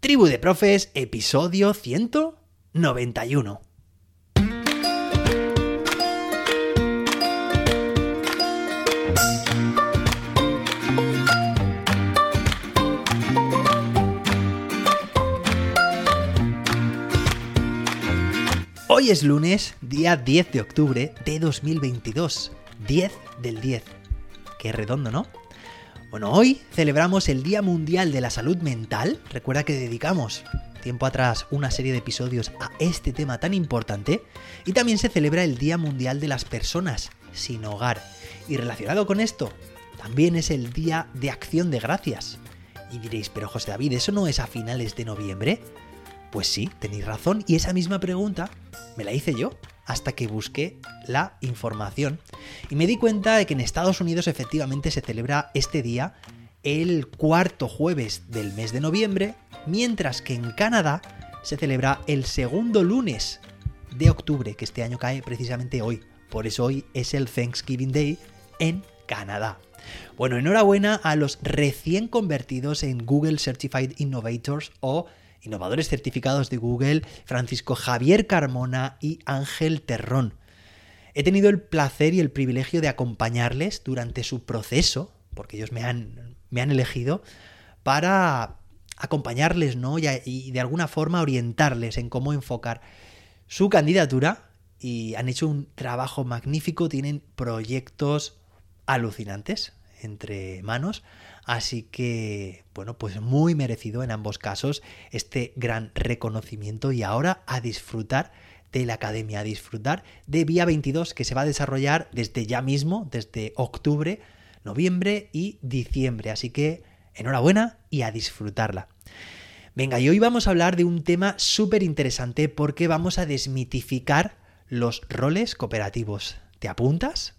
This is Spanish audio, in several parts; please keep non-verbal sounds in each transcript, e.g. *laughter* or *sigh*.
Tribu de Profes, episodio 191. Hoy es lunes, día 10 de octubre de 2022. 10 del 10. Qué redondo, ¿no? Bueno, hoy celebramos el Día Mundial de la Salud Mental. Recuerda que dedicamos tiempo atrás una serie de episodios a este tema tan importante. Y también se celebra el Día Mundial de las Personas sin Hogar. Y relacionado con esto, también es el Día de Acción de Gracias. Y diréis, pero José David, ¿eso no es a finales de noviembre? Pues sí, tenéis razón. Y esa misma pregunta me la hice yo hasta que busqué la información y me di cuenta de que en Estados Unidos efectivamente se celebra este día el cuarto jueves del mes de noviembre, mientras que en Canadá se celebra el segundo lunes de octubre, que este año cae precisamente hoy. Por eso hoy es el Thanksgiving Day en Canadá. Bueno, enhorabuena a los recién convertidos en Google Certified Innovators o innovadores certificados de Google, Francisco Javier Carmona y Ángel Terrón. He tenido el placer y el privilegio de acompañarles durante su proceso, porque ellos me han, me han elegido, para acompañarles ¿no? y, y de alguna forma orientarles en cómo enfocar su candidatura y han hecho un trabajo magnífico, tienen proyectos alucinantes entre manos. Así que, bueno, pues muy merecido en ambos casos este gran reconocimiento y ahora a disfrutar de la academia, a disfrutar de Vía 22 que se va a desarrollar desde ya mismo, desde octubre, noviembre y diciembre. Así que enhorabuena y a disfrutarla. Venga, y hoy vamos a hablar de un tema súper interesante porque vamos a desmitificar los roles cooperativos. ¿Te apuntas?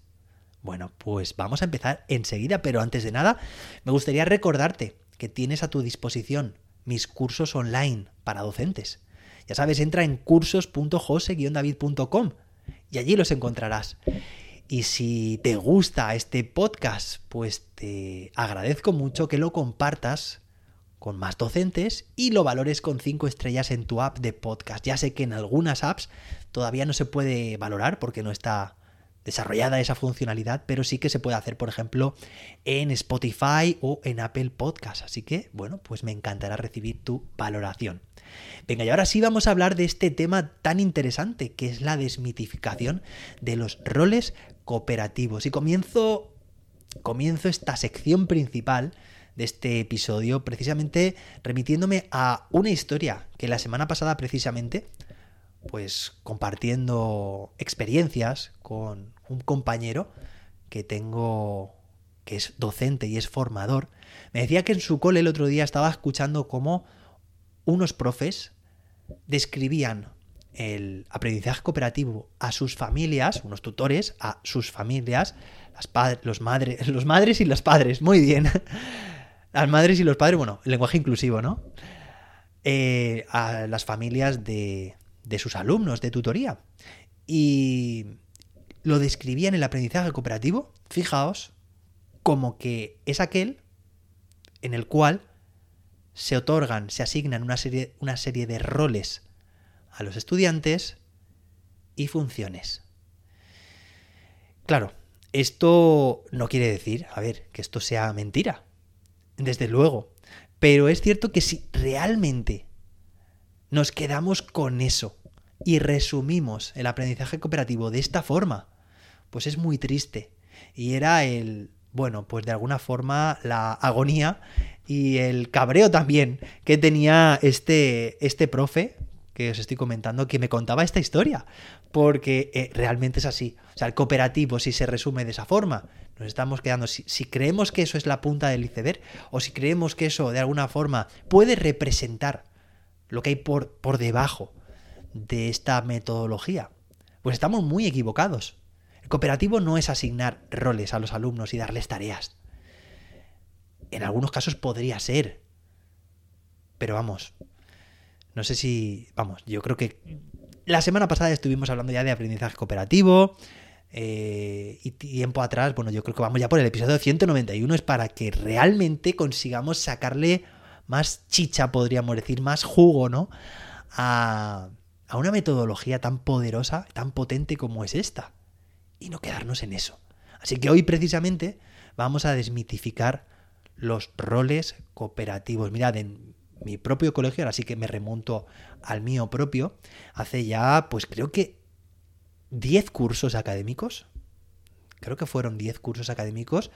Bueno, pues vamos a empezar enseguida, pero antes de nada, me gustaría recordarte que tienes a tu disposición mis cursos online para docentes. Ya sabes, entra en cursos.jose-david.com y allí los encontrarás. Y si te gusta este podcast, pues te agradezco mucho que lo compartas con más docentes y lo valores con 5 estrellas en tu app de podcast. Ya sé que en algunas apps todavía no se puede valorar porque no está desarrollada esa funcionalidad, pero sí que se puede hacer, por ejemplo, en Spotify o en Apple Podcast. Así que, bueno, pues me encantará recibir tu valoración. Venga, y ahora sí vamos a hablar de este tema tan interesante, que es la desmitificación de los roles cooperativos. Y comienzo, comienzo esta sección principal de este episodio precisamente remitiéndome a una historia que la semana pasada precisamente pues compartiendo experiencias con un compañero que tengo que es docente y es formador, me decía que en su cole el otro día estaba escuchando cómo unos profes describían el aprendizaje cooperativo a sus familias, unos tutores a sus familias, las los, madres, *laughs* los madres y los padres, muy bien. *laughs* Las madres y los padres, bueno, lenguaje inclusivo, ¿no? Eh, a las familias de, de sus alumnos de tutoría. Y lo describían el aprendizaje cooperativo, fijaos, como que es aquel en el cual se otorgan, se asignan una serie, una serie de roles a los estudiantes y funciones. Claro, esto no quiere decir, a ver, que esto sea mentira, desde luego, pero es cierto que si realmente nos quedamos con eso y resumimos el aprendizaje cooperativo de esta forma, pues es muy triste. Y era el, bueno, pues de alguna forma la agonía y el cabreo también que tenía este, este profe que os estoy comentando, que me contaba esta historia, porque eh, realmente es así. O sea, el cooperativo, si se resume de esa forma, nos estamos quedando, si, si, creemos que eso es la punta del iceberg, o si creemos que eso de alguna forma puede representar lo que hay por, por debajo de esta metodología? Pues estamos muy equivocados. El cooperativo no es asignar roles a los alumnos y darles tareas. En algunos casos podría ser. Pero vamos, no sé si, vamos, yo creo que la semana pasada estuvimos hablando ya de aprendizaje cooperativo. Eh, y tiempo atrás, bueno, yo creo que vamos ya por el episodio 191, es para que realmente consigamos sacarle más chicha, podríamos decir, más jugo, ¿no? A, a una metodología tan poderosa, tan potente como es esta. Y no quedarnos en eso. Así que hoy precisamente vamos a desmitificar los roles cooperativos. Mirad, en mi propio colegio, ahora sí que me remonto al mío propio, hace ya, pues creo que 10 cursos académicos, creo que fueron 10 cursos académicos,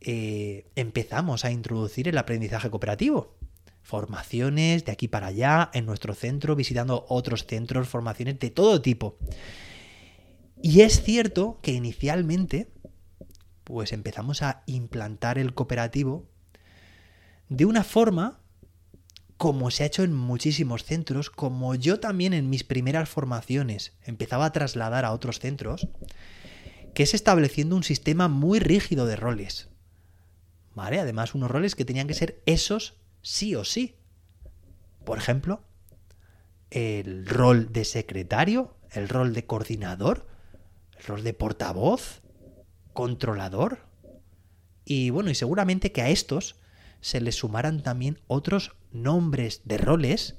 eh, empezamos a introducir el aprendizaje cooperativo. Formaciones de aquí para allá, en nuestro centro, visitando otros centros, formaciones de todo tipo. Y es cierto que inicialmente, pues empezamos a implantar el cooperativo de una forma como se ha hecho en muchísimos centros, como yo también en mis primeras formaciones empezaba a trasladar a otros centros, que es estableciendo un sistema muy rígido de roles. Además, unos roles que tenían que ser esos sí o sí. Por ejemplo, el rol de secretario, el rol de coordinador, el rol de portavoz, controlador. Y bueno, y seguramente que a estos se les sumaran también otros nombres de roles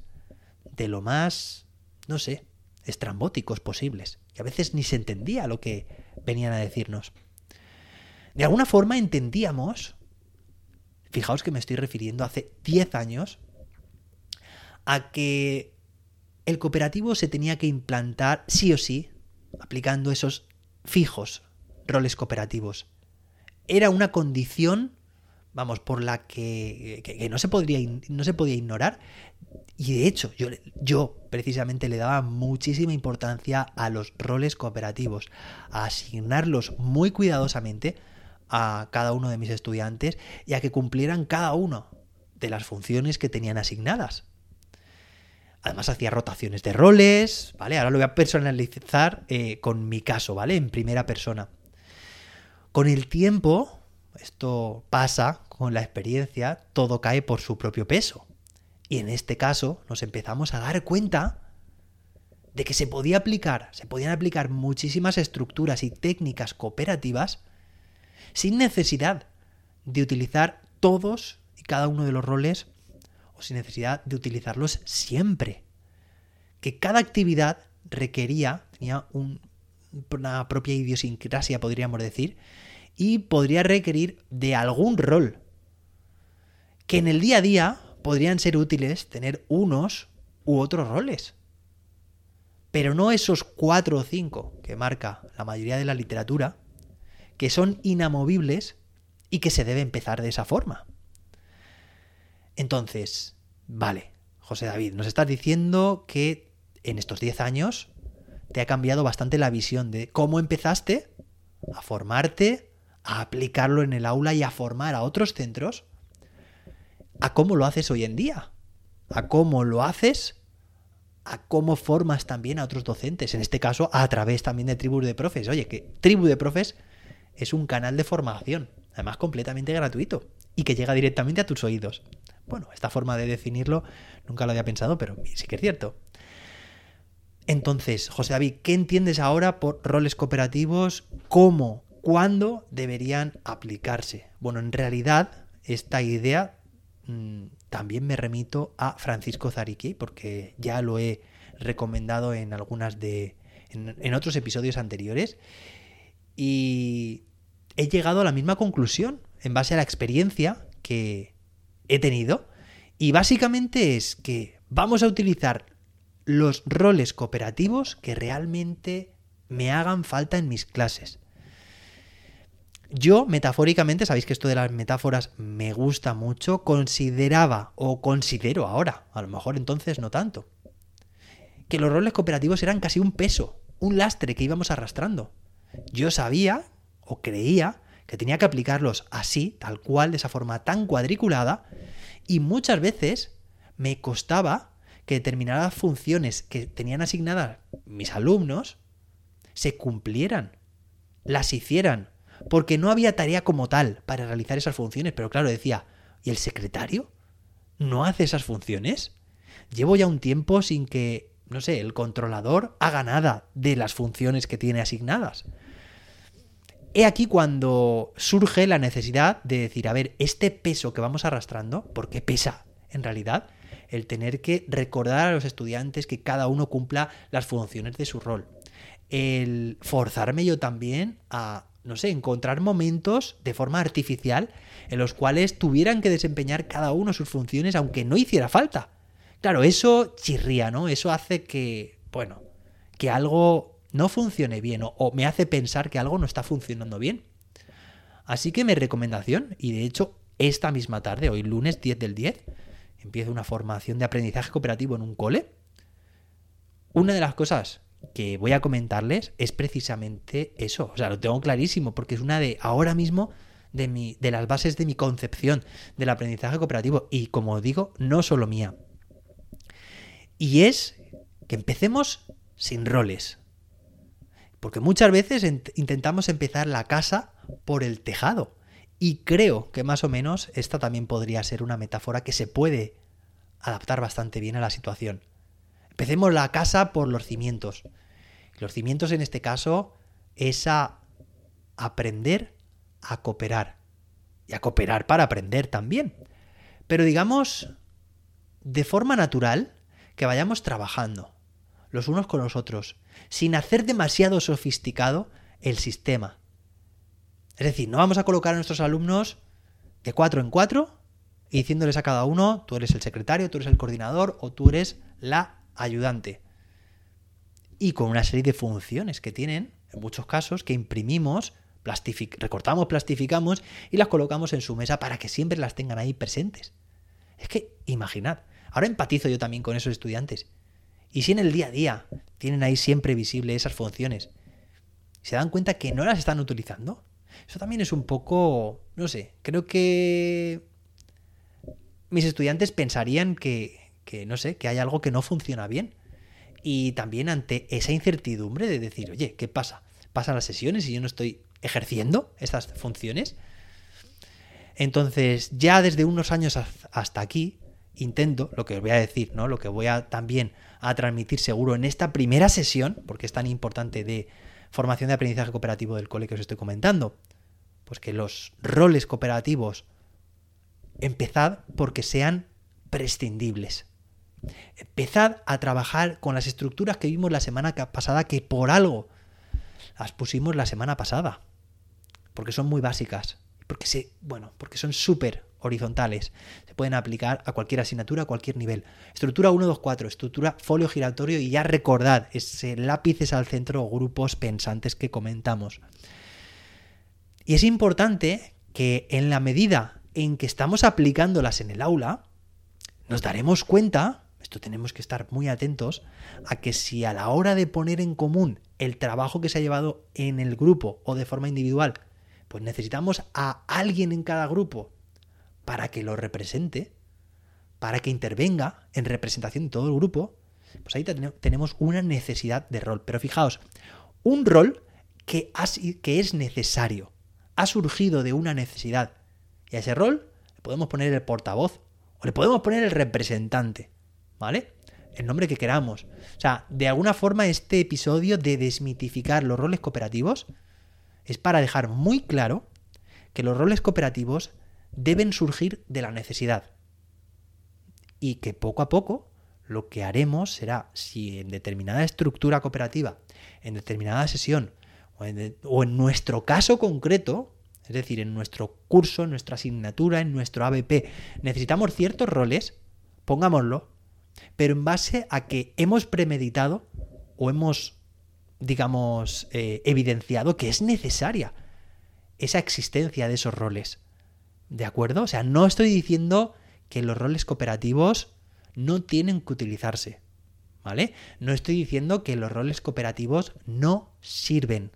de lo más, no sé, estrambóticos posibles. Y a veces ni se entendía lo que venían a decirnos. De alguna forma entendíamos, fijaos que me estoy refiriendo hace 10 años, a que el cooperativo se tenía que implantar sí o sí, aplicando esos fijos roles cooperativos. Era una condición vamos, por la que, no, se podría, no se podía ignorar. Y de hecho, yo, yo precisamente le daba muchísima importancia a los roles cooperativos, a asignarlos muy cuidadosamente a cada uno de mis estudiantes y a que cumplieran cada uno de las funciones que tenían asignadas. Además hacía rotaciones de roles, ¿vale? Ahora lo voy a personalizar eh, con mi caso, ¿vale? En primera persona. Con el tiempo, esto pasa con la experiencia, todo cae por su propio peso. Y en este caso nos empezamos a dar cuenta de que se podía aplicar, se podían aplicar muchísimas estructuras y técnicas cooperativas sin necesidad de utilizar todos y cada uno de los roles o sin necesidad de utilizarlos siempre. Que cada actividad requería, tenía una propia idiosincrasia, podríamos decir, y podría requerir de algún rol. Que en el día a día podrían ser útiles tener unos u otros roles. Pero no esos cuatro o cinco que marca la mayoría de la literatura, que son inamovibles y que se debe empezar de esa forma. Entonces, vale, José David, nos estás diciendo que en estos 10 años te ha cambiado bastante la visión de cómo empezaste a formarte, a aplicarlo en el aula y a formar a otros centros, a cómo lo haces hoy en día, a cómo lo haces, a cómo formas también a otros docentes, en este caso a través también de Tribu de Profes. Oye, que Tribu de Profes es un canal de formación, además completamente gratuito y que llega directamente a tus oídos. Bueno, esta forma de definirlo nunca lo había pensado, pero sí que es cierto. Entonces, José David, ¿qué entiendes ahora por roles cooperativos? ¿Cómo ¿Cuándo deberían aplicarse? Bueno, en realidad esta idea mm, también me remito a Francisco Zariqui porque ya lo he recomendado en algunas de en, otros episodios anteriores y he llegado a la misma conclusión en base a la experiencia que he tenido y básicamente es que vamos a utilizar los roles cooperativos que realmente me hagan falta en mis clases. Yo, metafóricamente, sabéis que esto de las metáforas me gusta mucho, consideraba o considero ahora, a lo mejor entonces no tanto, que los roles cooperativos eran casi un peso, un lastre que íbamos arrastrando. Yo sabía o creía que tenía que aplicarlos así, tal cual, de esa forma tan cuadriculada, y muchas veces me costaba que determinadas funciones que tenían asignadas mis alumnos se cumplieran, las hicieran porque no había tarea como tal para realizar esas funciones, pero claro, decía, ¿y el secretario? ¿No hace esas funciones? Llevo ya un tiempo sin que, no sé, el controlador haga nada de las funciones que tiene asignadas. He aquí cuando surge la necesidad de decir, a ver, este peso que vamos arrastrando, porque pesa, en realidad, el tener que recordar a los estudiantes que cada uno cumpla las funciones de su rol. El forzarme yo también a, no sé, encontrar momentos de forma artificial en los cuales tuvieran que desempeñar cada uno sus funciones aunque no hiciera falta. Claro, eso chirría, ¿no? Eso hace que, bueno, que algo no funcione bien o, me hace pensar que algo no está funcionando bien. Así que mi recomendación, y de hecho esta misma tarde, hoy lunes 10 del 10, empiezo una formación de aprendizaje cooperativo en un cole. Una de las cosas que voy a comentarles es precisamente eso. O sea, lo tengo clarísimo, porque es una de ahora mismo de, mi, de las bases de mi concepción del aprendizaje cooperativo. Y como digo, no solo mía. Y es que empecemos sin roles. Porque muchas veces intentamos empezar la casa por el tejado. Y creo que más o menos esta también podría ser una metáfora que se puede adaptar bastante bien a la situación. Empecemos la casa por los cimientos. Los cimientos en este caso es a aprender a cooperar. Y a cooperar para aprender también. Pero digamos, de forma natural, que vayamos trabajando los unos con los otros, sin hacer demasiado sofisticado el sistema. Es decir, no vamos a colocar a nuestros alumnos de cuatro en cuatro y diciéndoles a cada uno, tú eres el secretario, tú eres el coordinador o tú eres la ayudante. Y con una serie de funciones que tienen, en muchos casos, que imprimimos, recortamos, plastificamos y las colocamos en su mesa para que siempre las tengan ahí presentes. Es que, imaginad, ahora empatizo yo también con esos estudiantes. Y si en el día a día tienen ahí siempre visible esas funciones, se dan cuenta que no las están utilizando, eso también es un poco, no sé, creo que mis estudiantes pensarían que, que, no sé, que hay algo que no funciona bien. Y también ante esa incertidumbre de decir, oye, ¿qué pasa? ¿Pasan las sesiones y yo no estoy ejerciendo estas funciones? Entonces, ya desde unos años hasta aquí, intento, lo que os voy a decir, ¿no? Lo que voy a también a transmitir seguro en esta primera sesión, porque es tan importante de formación de aprendizaje cooperativo del cole que os estoy comentando, pues que los roles cooperativos empezad porque sean prescindibles. Empezad a trabajar con las estructuras que vimos la semana pasada, que por algo las pusimos la semana pasada. Porque son muy básicas. Porque se, bueno, porque son súper horizontales. Se pueden aplicar a cualquier asignatura, a cualquier nivel. Estructura 1, 2, 4, estructura folio giratorio y ya recordad, ese lápices al centro o grupos pensantes que comentamos. Y es importante que en la medida en que estamos aplicándolas en el aula, nos daremos cuenta, esto tenemos que estar muy atentos, a que si a la hora de poner en común el trabajo que se ha llevado en el grupo o de forma individual, pues necesitamos a alguien en cada grupo para que lo represente, para que intervenga en representación de todo el grupo, pues ahí tenemos una necesidad de rol. Pero fijaos, un rol que, que es necesario, ha surgido de una necesidad. Y a ese rol le podemos poner el portavoz o le podemos poner el representante, ¿vale? El nombre que queramos. O sea, de alguna forma este episodio de desmitificar los roles cooperativos es para dejar muy claro que los roles cooperativos deben surgir de la necesidad. Y que poco a poco lo que haremos será, si en determinada estructura cooperativa, en determinada sesión, o en, nuestro caso concreto, es decir, en nuestro curso, en nuestra asignatura, en nuestro ABP, necesitamos ciertos roles, pongámoslo, pero en base a que hemos premeditado o hemos, digamos, eh, evidenciado que es necesaria esa existencia de esos roles. ¿De acuerdo? O sea, no estoy diciendo que los roles cooperativos no tienen que utilizarse. ¿Vale? No estoy diciendo que los roles cooperativos no sirven.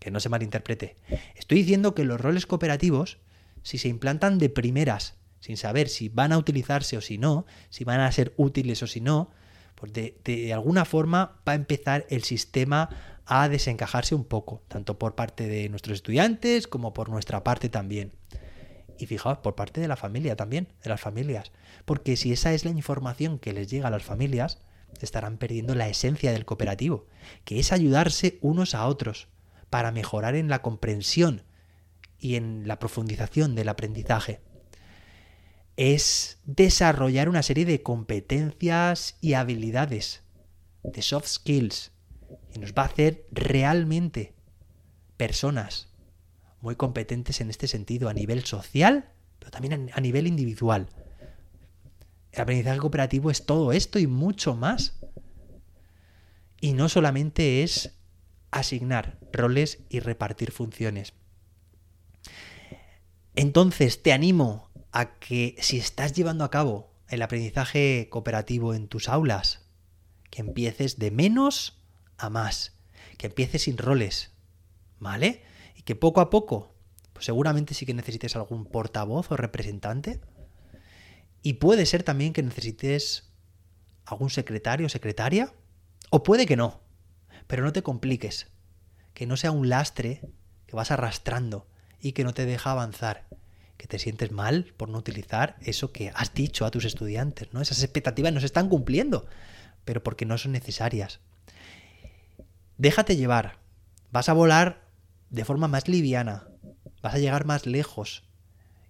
Que no se malinterprete. Estoy diciendo que los roles cooperativos, si se implantan de primeras, sin saber si van a utilizarse o si no, si van a ser útiles o si no, pues de, de alguna forma va a empezar el sistema a desencajarse un poco, tanto por parte de nuestros estudiantes como por nuestra parte también. Y fijaos, por parte de la familia también, de las familias. Porque si esa es la información que les llega a las familias, estarán perdiendo la esencia del cooperativo, que es ayudarse unos a otros para mejorar en la comprensión y en la profundización del aprendizaje. es desarrollar una serie de competencias y habilidades, de soft skills, y nos va a hacer realmente personas muy competentes en este sentido a nivel social, pero también a nivel individual. El aprendizaje cooperativo es todo esto y mucho más. Y no solamente es asignar roles y repartir funciones. Entonces te animo a que si estás llevando a cabo el aprendizaje cooperativo en tus aulas, que empieces de menos a más, que empieces sin roles, ¿vale? Que poco a poco, pues seguramente sí que necesites algún portavoz o representante, y puede ser también que necesites algún secretario o secretaria, o puede que no, pero no te compliques, que no sea un lastre que vas arrastrando y que no te deja avanzar, que te sientes mal por no utilizar eso que has dicho a tus estudiantes, ¿no? Esas expectativas no se están cumpliendo, pero porque no son necesarias. Déjate llevar, vas a volar de forma más liviana, vas a llegar más lejos.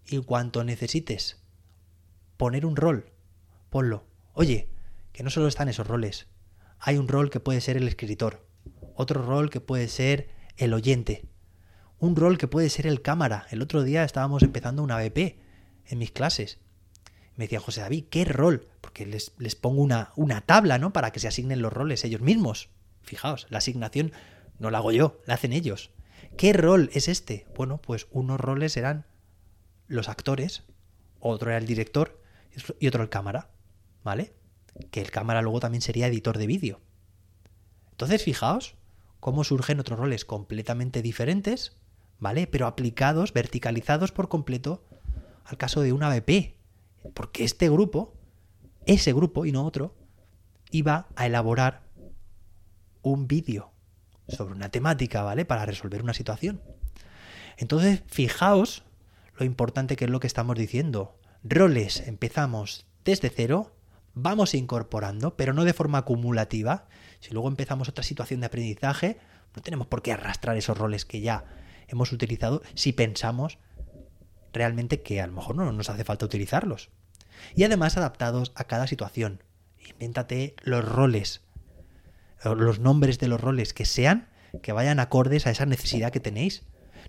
Y cuanto necesites poner un rol, ponlo. Oye, que no solo están esos roles. Hay un rol que puede ser el escritor, otro rol que puede ser el oyente, un rol que puede ser el cámara. El otro día estábamos empezando una BP en mis clases. Me decía José David, ¿qué rol? Porque les, les pongo una, una tabla, ¿no? Para que se asignen los roles ellos mismos. Fijaos, la asignación no la hago yo, la hacen ellos. ¿Qué rol es este? Bueno, pues unos roles eran los actores, otro era el director y otro el cámara, ¿vale? Que el cámara luego también sería editor de vídeo. Entonces, fijaos cómo surgen otros roles completamente diferentes, ¿vale? Pero aplicados, verticalizados por completo al caso de una BP. Porque este grupo, ese grupo y no otro, iba a elaborar un vídeo sobre una temática, ¿vale? Para resolver una situación. Entonces, fijaos lo importante que es lo que estamos diciendo. Roles empezamos desde cero, vamos incorporando, pero no de forma acumulativa. Si luego empezamos otra situación de aprendizaje, no tenemos por qué arrastrar esos roles que ya hemos utilizado si pensamos realmente que a lo mejor no nos hace falta utilizarlos. Y además adaptados a cada situación. Invéntate los roles, los nombres de los roles que sean, que vayan acordes a esa necesidad que tenéis.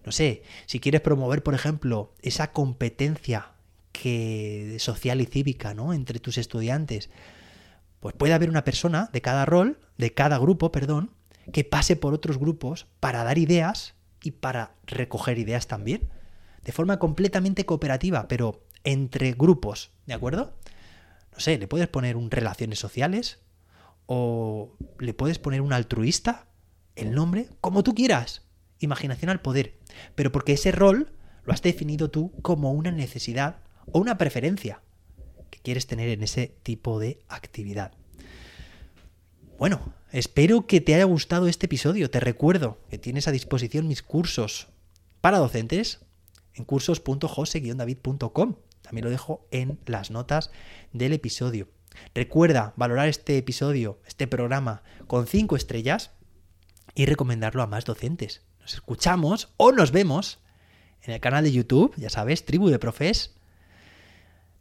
No sé, si quieres promover, por ejemplo, esa competencia que social y cívica, ¿no? entre tus estudiantes, pues puede haber una persona de cada rol, de cada grupo, perdón, que pase por otros grupos para dar ideas y para recoger ideas también, de forma completamente cooperativa, pero entre grupos, ¿de acuerdo? No sé, le puedes poner un relaciones sociales o le puedes poner un altruista, el nombre, como tú quieras. Imaginación al poder, pero porque ese rol lo has definido tú como una necesidad o una preferencia que quieres tener en ese tipo de actividad. Bueno, espero que te haya gustado este episodio. Te recuerdo que tienes a disposición mis cursos para docentes en cursos.jose-david.com. También lo dejo en las notas del episodio. Recuerda valorar este episodio, este programa, con 5 estrellas y recomendarlo a más docentes. Nos escuchamos o nos vemos en el canal de YouTube, ya sabes, Tribu de Profes,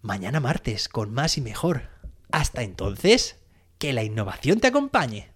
mañana martes con más y mejor. Hasta entonces, que la innovación te acompañe.